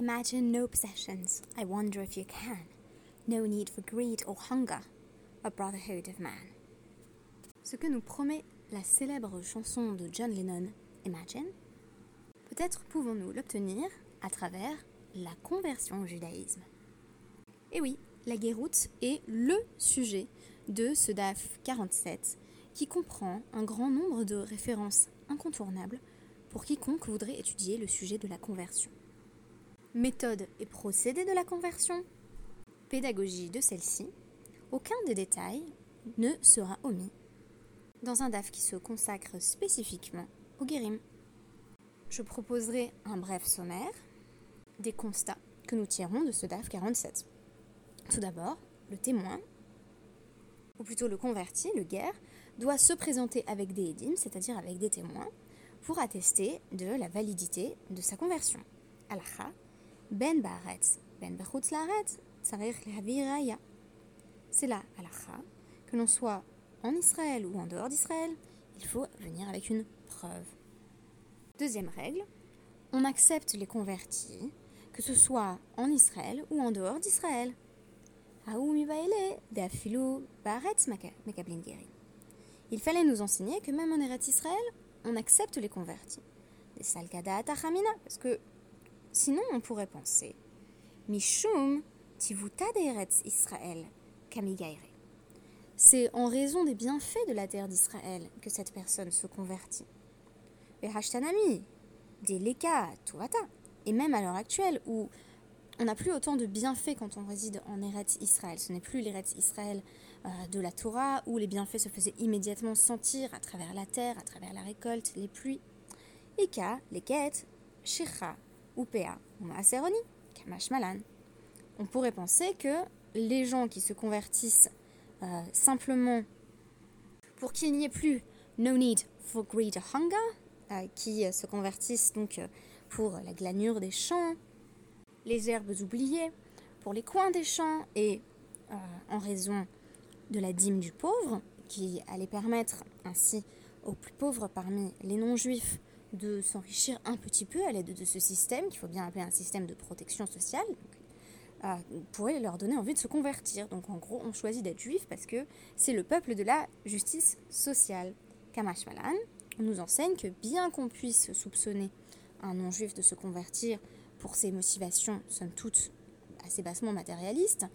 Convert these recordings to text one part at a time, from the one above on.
Imagine no possessions, I wonder if you can. No need for greed or hunger, a brotherhood of man. Ce que nous promet la célèbre chanson de John Lennon, Imagine, peut-être pouvons-nous l'obtenir à travers la conversion au judaïsme. Et oui, la guéroute est le sujet de ce DAF 47 qui comprend un grand nombre de références incontournables pour quiconque voudrait étudier le sujet de la conversion. Méthode et procédé de la conversion, pédagogie de celle-ci, aucun des détails ne sera omis dans un DAF qui se consacre spécifiquement au guérim. Je proposerai un bref sommaire des constats que nous tirons de ce DAF 47. Tout d'abord, le témoin, ou plutôt le converti, le guerre, doit se présenter avec des édimes, c'est-à-dire avec des témoins, pour attester de la validité de sa conversion. Ben ba'aretz, ben bechutz la'aretz, C'est là, alacha, que l'on soit en Israël ou en dehors d'Israël, il faut venir avec une preuve. Deuxième règle, on accepte les convertis, que ce soit en Israël ou en dehors d'Israël. Il fallait nous enseigner que même en Eretz Israël, on accepte les convertis. Parce que sinon, on pourrait penser Mishum tivuta Eretz Israël C'est en raison des bienfaits de la terre d'Israël que cette personne se convertit. des Leka, Et même à l'heure actuelle, où on n'a plus autant de bienfaits quand on réside en Eretz Israël. Ce n'est plus l'Eretz Israël euh, de la Torah où les bienfaits se faisaient immédiatement sentir à travers la terre, à travers la récolte, les pluies. Ika, les quêtes, Shecha, On pourrait penser que les gens qui se convertissent euh, simplement pour qu'il n'y ait plus no need for greed or hunger, euh, qui se convertissent donc pour la glanure des champs, les herbes oubliées, pour les coins des champs et en raison de la dîme du pauvre, qui allait permettre ainsi aux plus pauvres parmi les non-juifs de s'enrichir un petit peu à l'aide de ce système, qu'il faut bien appeler un système de protection sociale, euh, pourrait leur donner envie de se convertir. Donc en gros, on choisit d'être juif parce que c'est le peuple de la justice sociale. Kamash Malan nous enseigne que bien qu'on puisse soupçonner un non-juif de se convertir pour ses motivations, somme toute, assez bassement matérialistes,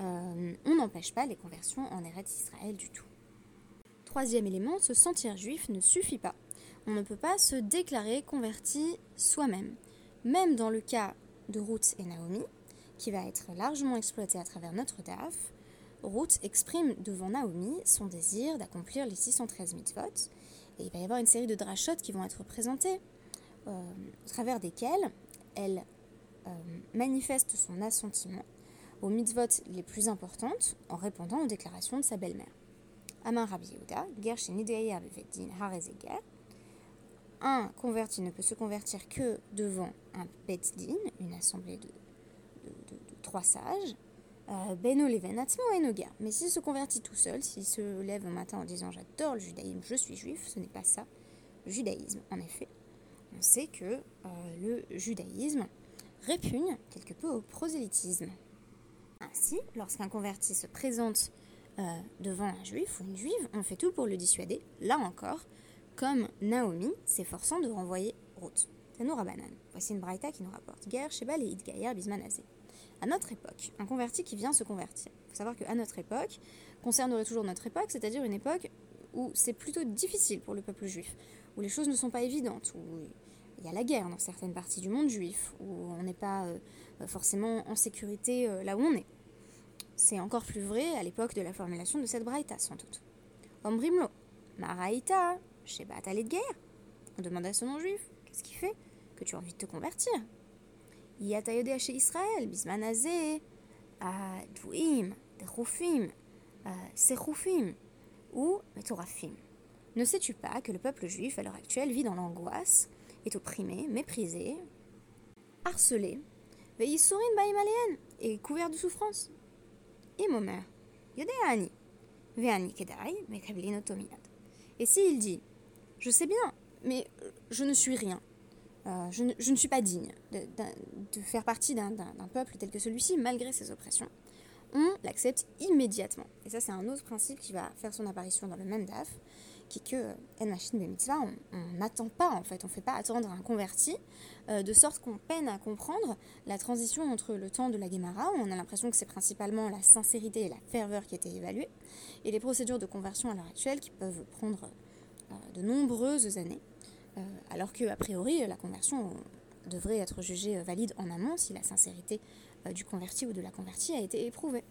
euh, on n'empêche pas les conversions en Eretz Israël du tout. Troisième élément, se sentir juif ne suffit pas. On ne peut pas se déclarer converti soi-même. Même dans le cas de Ruth et Naomi, qui va être largement exploité à travers notre DAF, Ruth exprime devant Naomi son désir d'accomplir les 613 mitzvot, et il va y avoir une série de drachot qui vont être présentées, euh, au travers desquelles elle euh, manifeste son assentiment aux mitzvot les plus importantes en répondant aux déclarations de sa belle-mère. Aman Rabbi Yehuda. Un converti ne peut se convertir que devant un Din, une assemblée de, trois sages. Euh, Beno Levenatzmo Enoga. Mais s'il se convertit tout seul, s'il se lève un matin en disant j'adore le judaïsme, je suis juif, ce n'est pas ça le judaïsme. En effet, on sait que euh, le judaïsme répugne quelque peu au prosélytisme. Ainsi, lorsqu'un converti se présente euh, devant un juif ou une juive, on fait tout pour le dissuader, là encore, comme Naomi s'efforçant de renvoyer Ruth. nous Rabanan. Voici une braïta qui nous rapporte Guerre, Shebal et Idgayer Bismanazé. À notre époque, un converti qui vient se convertir. Il faut savoir qu'à notre époque, concernerait toujours notre époque, c'est-à-dire une époque où c'est plutôt difficile pour le peuple juif, où les choses ne sont pas évidentes, où il y a la guerre dans certaines parties du monde juif, où on n'est pas euh, forcément en sécurité euh, là où on est. C'est encore plus vrai à l'époque de la formulation de cette braïta, sans doute. Ombrimlo, Maraïta, Shebat de guerre. On demande à son non-juif Qu'est-ce qui fait que tu as envie de te convertir? Yatayodea chez Israël, Bismanazé, Dvouim, Dechoufim, Sechoufim ou Metorafim. Ne sais-tu pas que le peuple juif à l'heure actuelle vit dans l'angoisse, est opprimé, méprisé, harcelé, et couvert de souffrance? Et s'il dit Je sais bien, mais je ne suis rien. je, ne, suis pas digne de, faire partie d'un peuple tel que celui-ci, malgré ses oppressions, on l'accepte immédiatement. Et ça, c'est un autre principe qui va faire son apparition dans le même DAF, qui est que euh, Machine Mitzvah, on n'attend pas en fait, on ne fait pas attendre un converti, euh, de sorte qu'on peine à comprendre la transition entre le temps de la Gemara, où on a l'impression que c'est principalement la sincérité et la ferveur qui étaient évaluées, et les procédures de conversion à l'heure actuelle qui peuvent prendre euh, de nombreuses années, alors que a priori la conversion devrait être jugée valide en amont si la sincérité du converti ou de la convertie a été éprouvée.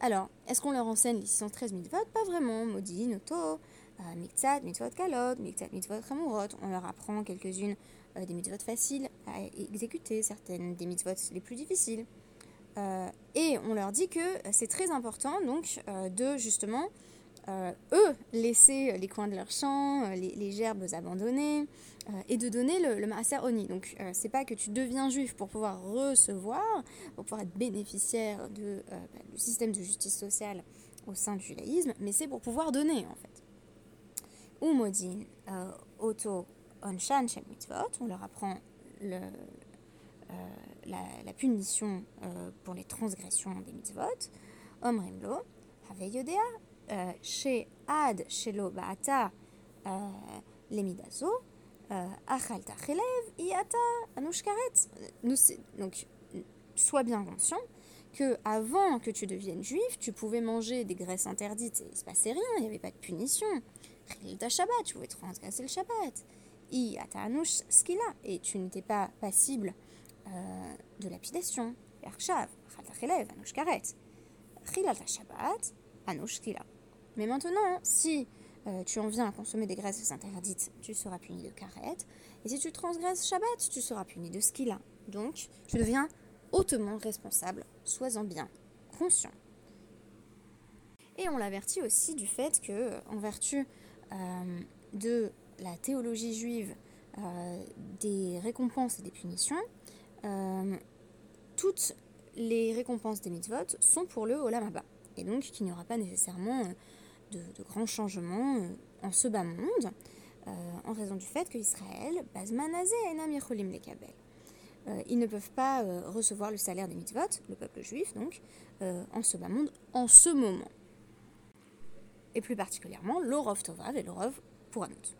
Alors, est-ce qu'on leur enseigne les 613 mitzvot? Pas vraiment. Maudit, Noto, Miktsat, mitzvot kalot, Miktsat, mitzvot chamurot. On leur apprend quelques-unes euh, des mitzvot faciles à exécuter, certaines des mitzvot les plus difficiles. Euh, et on leur dit que c'est très important donc euh, de justement eux laisser les coins de leur champ, les, gerbes abandonnées et de donner le, le maaser oni. Donc c'est pas que tu deviens juif pour pouvoir recevoir, pour pouvoir être bénéficiaire bah, du système de justice sociale au sein du judaïsme, mais c'est pour pouvoir donner en fait ou modin auto onshan shel mitzvot, on leur apprend euh, la, punition euh, pour les transgressions des mitzvot. Omrimlo, have yodea, euh, chez ad shelo baata lemidazo, achalta chelev, iata anushkaret. Donc, sois bien conscient que avant que tu deviennes juif, tu pouvais manger des graisses interdites et il se passait rien, il n'y avait pas de punition. ta Shabbat, tu pouvais transgresser le Shabbat. I atanush skila, et tu n'étais pas passible euh, de lapidation. Shabbat, Mais maintenant, si euh, tu en viens à consommer des graisses interdites, tu seras puni de karet. Et si tu transgresses Shabbat, tu seras puni de skila. Donc, tu deviens hautement responsable, sois-en bien conscient. Et on l'avertit aussi du fait que, en vertu euh, de la théologie juive euh, des récompenses et des punitions, toutes les récompenses des mitzvot sont pour le Olam Abba. Et donc qu'il n'y aura pas nécessairement de, grands changements en ce bas monde, en raison du fait que Israël, Bazmanazé, Enam Yecholim Lekabel. Euh, ils ne peuvent pas euh, recevoir le salaire des mitzvot, le peuple juif donc, euh, en ce bas monde, en ce moment. Et plus particulièrement, l'orov tovav et l'orov pour autre.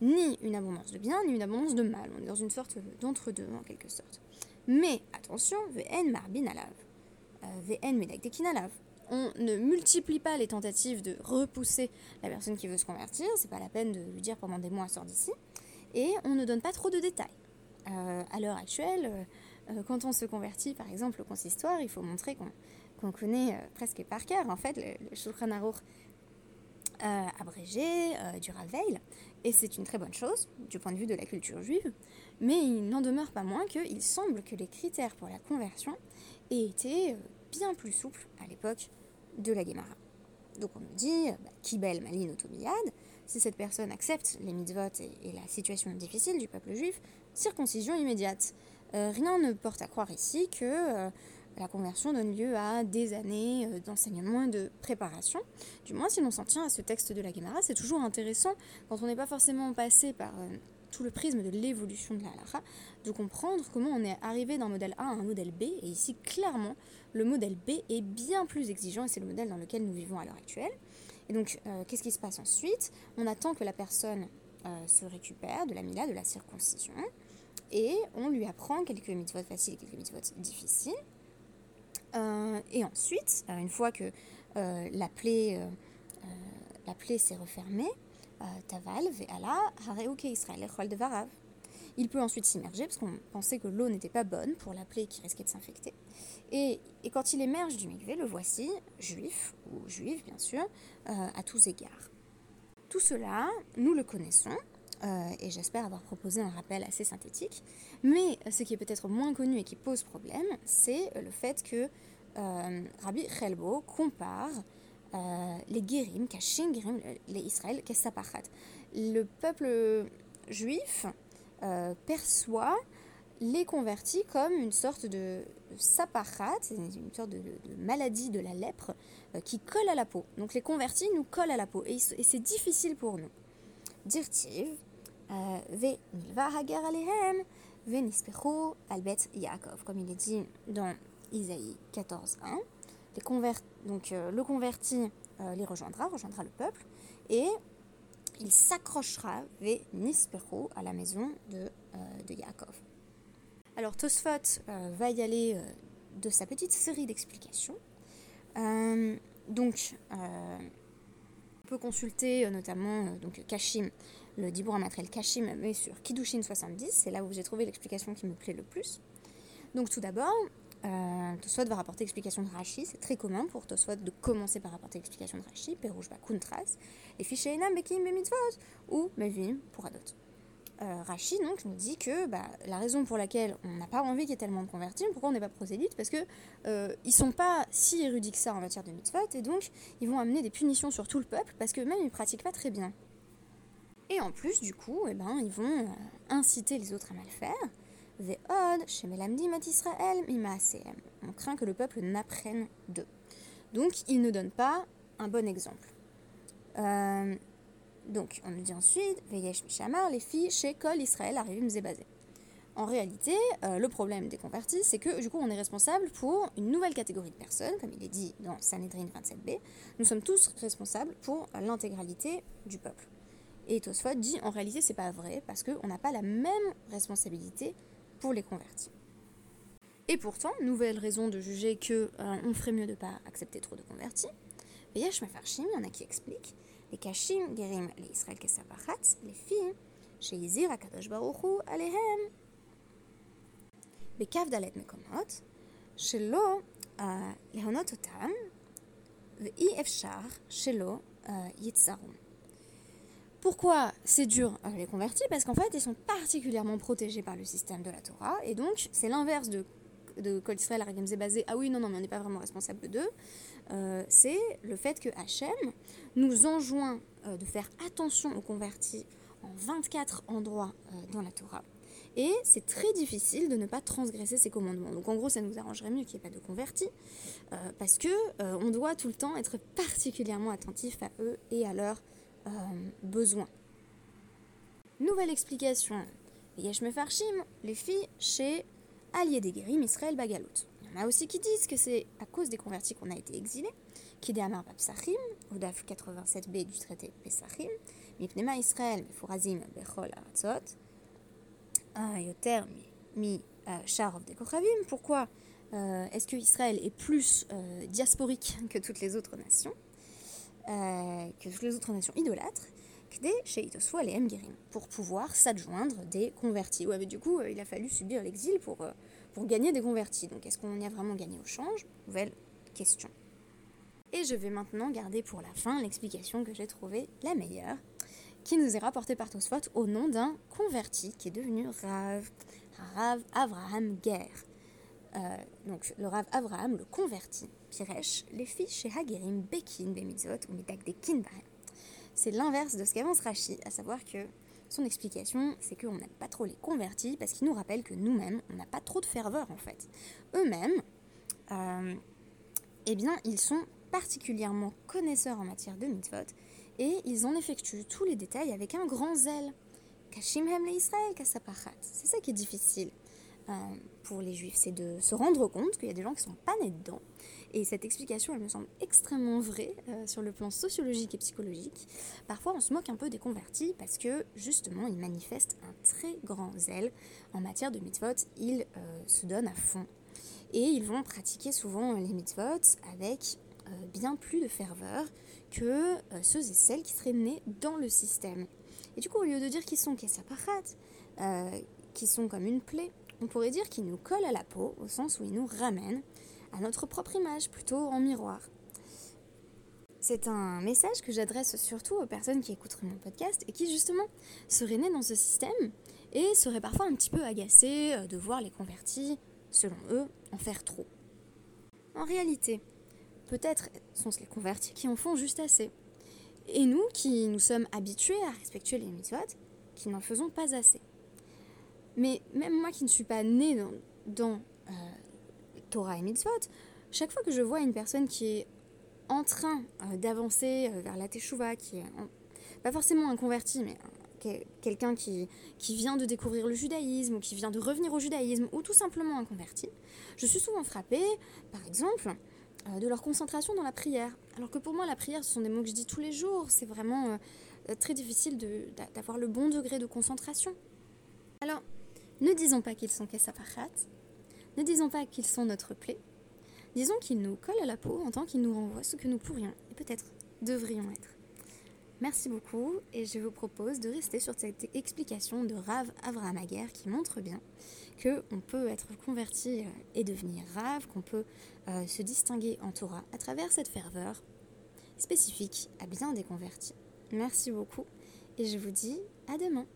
Ni une abondance de bien, ni une abondance de mal. On est dans une sorte d'entre-deux, en quelque sorte. Mais attention, vn marbin alav, vn medaktekin alav. On ne multiplie pas les tentatives de repousser la personne qui veut se convertir, c'est pas la peine de lui dire pendant des mois sort d'ici, et on ne donne pas trop de détails. Euh, à l'heure actuelle, euh, quand on se convertit par exemple au consistoire, il faut montrer qu'on connaît euh, presque par cœur en fait le, le Shulchan abrégé du Raveil, et c'est une très bonne chose du point de vue de la culture juive, mais il n'en demeure pas moins qu'il semble que les critères pour la conversion aient été bien plus souples à l'époque de la Gemara. Donc on nous dit, bah, Kibel Malin Otomiyad, si cette personne accepte les mitzvot et, et, la situation difficile du peuple juif, circoncision immédiate. Euh, rien ne porte à croire ici que euh, la conversion donne lieu à des années euh, d'enseignement et de préparation. Du moins, si l'on s'en tient à ce texte de la Gemara, c'est toujours intéressant, quand on n'est pas forcément passé par tout le prisme de l'évolution de la halakha, de comprendre comment on est arrivé d'un modèle A à un modèle B. Et ici, clairement, le modèle B est bien plus exigeant et c'est le modèle dans lequel nous vivons à l'heure actuelle. Et donc, qu'est-ce qui se passe ensuite? On attend que la personne se récupère de la mila, de la circoncision et on lui apprend quelques mitzvot faciles et quelques mitzvot difficiles. Euh, et ensuite, euh, une fois que euh, la plaie, la plaie s'est refermée, Taval, Ve'ala, Hareuke Israël, de Varav. Il peut ensuite s'immerger parce qu'on pensait que l'eau n'était pas bonne pour la plaie qui risquait de s'infecter. Et, quand il émerge du mikvé, le voici, juif, ou juif bien sûr, à tous égards. Tout cela, nous le connaissons, euh, et j'espère avoir proposé un rappel assez synthétique. Mais ce qui est peut-être moins connu et qui pose problème, c'est le fait que euh, Rabbi Chelbo compare euh, les Guérim, Kashin Guérim, les Israël. Le peuple juif perçoit les convertis comme une sorte de sapachat, une sorte de, maladie de la lèpre qui colle à la peau. Donc les convertis nous collent à la peau et, c'est difficile pour nous. Dirtiv, Venispechu albet Yaakov, comme il est dit dans Isaïe 14.1. Donc euh, le converti euh, les rejoindra, rejoindra le peuple, et il s'accrochera Venispechu à la maison de, euh, Yaakov. Alors Tosfot va y aller de sa petite série d'explications. donc, on peut consulter notamment donc, Kashim, le Dibur Amatrel Kashim, mais sur Kiddushin 70, c'est là où j'ai trouvé l'explication qui me plaît le plus. Donc tout d'abord, euh, Tosfot va rapporter l'explication de Rashi, c'est très commun pour Tosfot de commencer par rapporter l'explication de Rashi, Perouj Kuntras, et Fishénam Bekim Bemitzvot, ou Melvim pour Adot. Euh, Rashi donc nous dit que bah, la raison pour laquelle on n'a pas envie qu'il y ait tellement de convertis, pourquoi on n'est pas prosélyte, parce que euh, ils sont pas si érudits que ça en matière de mitzvot, et donc ils vont amener des punitions sur tout le peuple, parce que même ils pratiquent pas très bien. Et en plus, du coup, eh ben, ils vont euh, inciter les autres à mal faire. On craint que le peuple n'apprenne d'eux. Donc, ils ne donnent pas un bon exemple. Euh, donc, on nous dit ensuite, Veyesh Mishamar, les filles chez Israël Zebazé. En réalité, euh, le problème des convertis, c'est que du coup, on est responsable pour une nouvelle catégorie de personnes, comme il est dit dans Sanhedrin 27b. Nous sommes tous responsables pour l'intégralité du peuple. Et Tosfot dit en réalité c'est pas vrai parce qu'on n'a pas la même responsabilité pour les convertis. Et pourtant, nouvelle raison de juger que euh, on ferait mieux de pas accepter trop de convertis. Yesh Mefarshim, il y en a qui expliquent les Kashim, Gerim, les Israël Kesapachatz, les filles, chez Izir, Akadosh Baruchu, Alehem. Bekav Dalet Mekomot, Shelo, euh, Leonot Otam, Ve'i Efshar, Shelo, euh, Yitzarun. Pourquoi c'est dur les convertir Parce qu'en fait, ils sont particulièrement protégés par le système de la Torah, et donc c'est l'inverse de, de Kol Israël basé ah oui, non, non, mais on n'est pas vraiment responsable d'eux. Euh, c'est le fait que Hachem nous enjoint euh, de faire attention aux convertis en 24 endroits euh, dans la Torah. Et c'est très difficile de ne pas transgresser ces commandements. Donc en gros, ça nous arrangerait mieux qu'il n'y ait pas de convertis, parce que on doit tout le temps être particulièrement attentif à eux et à leurs euh, besoin. Nouvelle explication. Yesh Mefarshim, les filles chez Allié des Guérim, Israël Bagalout. Il y en a aussi qui disent que c'est à cause des convertis qu'on a été exilés. Kide Amar Babsachim, au DAF 87b du traité Pesachim, Mipnema Israël, Mefurazim, Bechol Aratzot, Yoter, Mi Sharov de Kochavim. Pourquoi euh, est-ce que Israël est plus euh, diasporique que toutes les autres nations? euh, que toutes les autres nations idolâtres, pour pouvoir s'adjoindre des convertis. Ouais, mais du coup, euh, il a fallu subir l'exil pour, euh, pour gagner des convertis. Donc, est-ce qu'on y a vraiment gagné au change? Nouvelle question. Et je vais maintenant garder pour la fin l'explication que j'ai trouvée la meilleure, qui nous est rapportée par Tosfot au nom d'un converti qui est devenu Rav, Rav Avraham Ger. Donc, le Rav Avraham, le converti, Piresh, les filles chez Hagerim, Bekin, Bemitzot ou Mitak C'est l'inverse de ce qu'avance Rashi, à savoir que son explication, c'est qu'on n'aime pas trop les convertis parce qu'il nous rappelle que nous-mêmes, on n'a pas trop de ferveur en fait. Eux-mêmes, euh, eh bien, ils sont particulièrement connaisseurs en matière de mitzvot et ils en effectuent tous les détails avec un grand zèle. Kashim hem Israël, C'est ça qui est difficile euh, pour les juifs, c'est de se rendre compte qu'il y a des gens qui sont pas nés dedans et cette explication, elle me semble extrêmement vraie euh, sur le plan sociologique et psychologique. Parfois, on se moque un peu des convertis parce que, justement, ils manifestent un très grand zèle en matière de mitzvot. Ils euh, se donnent à fond. Et ils vont pratiquer souvent les mitzvot avec euh, bien plus de ferveur que ceux et celles qui seraient nés dans le système. Et du coup, au lieu de dire qu'ils sont euh, qui sont comme une plaie, on pourrait dire qu'ils nous collent à la peau, au sens où ils nous ramènent à notre propre image, plutôt en miroir. C'est un message que j'adresse surtout aux personnes qui écouteraient mon podcast et qui justement seraient nées dans ce système et seraient parfois un petit peu agacées euh, de voir les convertis, selon eux, en faire trop. En réalité, peut-être sont-ce les convertis qui en font juste assez. Et nous, qui nous sommes habitués à respecter les mitzvot, qui n'en faisons pas assez. Mais même moi qui ne suis pas née dans, euh, Torah et Mitzvot, chaque fois que je vois une personne qui est en train euh, d'avancer euh, vers la Teshuvah, qui est pas forcément un converti, mais quelqu'un qui, qui vient de découvrir le judaïsme ou qui vient de revenir au judaïsme ou tout simplement un converti, je suis souvent frappée, par exemple, de leur concentration dans la prière. Alors que pour moi, la prière, ce sont des mots que je dis tous les jours. C'est vraiment très difficile d'avoir le bon degré de concentration. Alors, ne disons pas qu'ils sont Kessaparat, ne disons pas qu'ils sont notre plaie, disons qu'ils nous collent à la peau en tant qu'ils nous renvoient ce que nous pourrions et peut-être devrions être. Merci beaucoup et je vous propose de rester sur cette explication de Rav Avraham qui montre bien qu'on peut être converti euh, et devenir Rav, qu'on peut euh, se distinguer en Torah à travers cette ferveur spécifique à bien des convertis. Merci beaucoup et je vous dis à demain.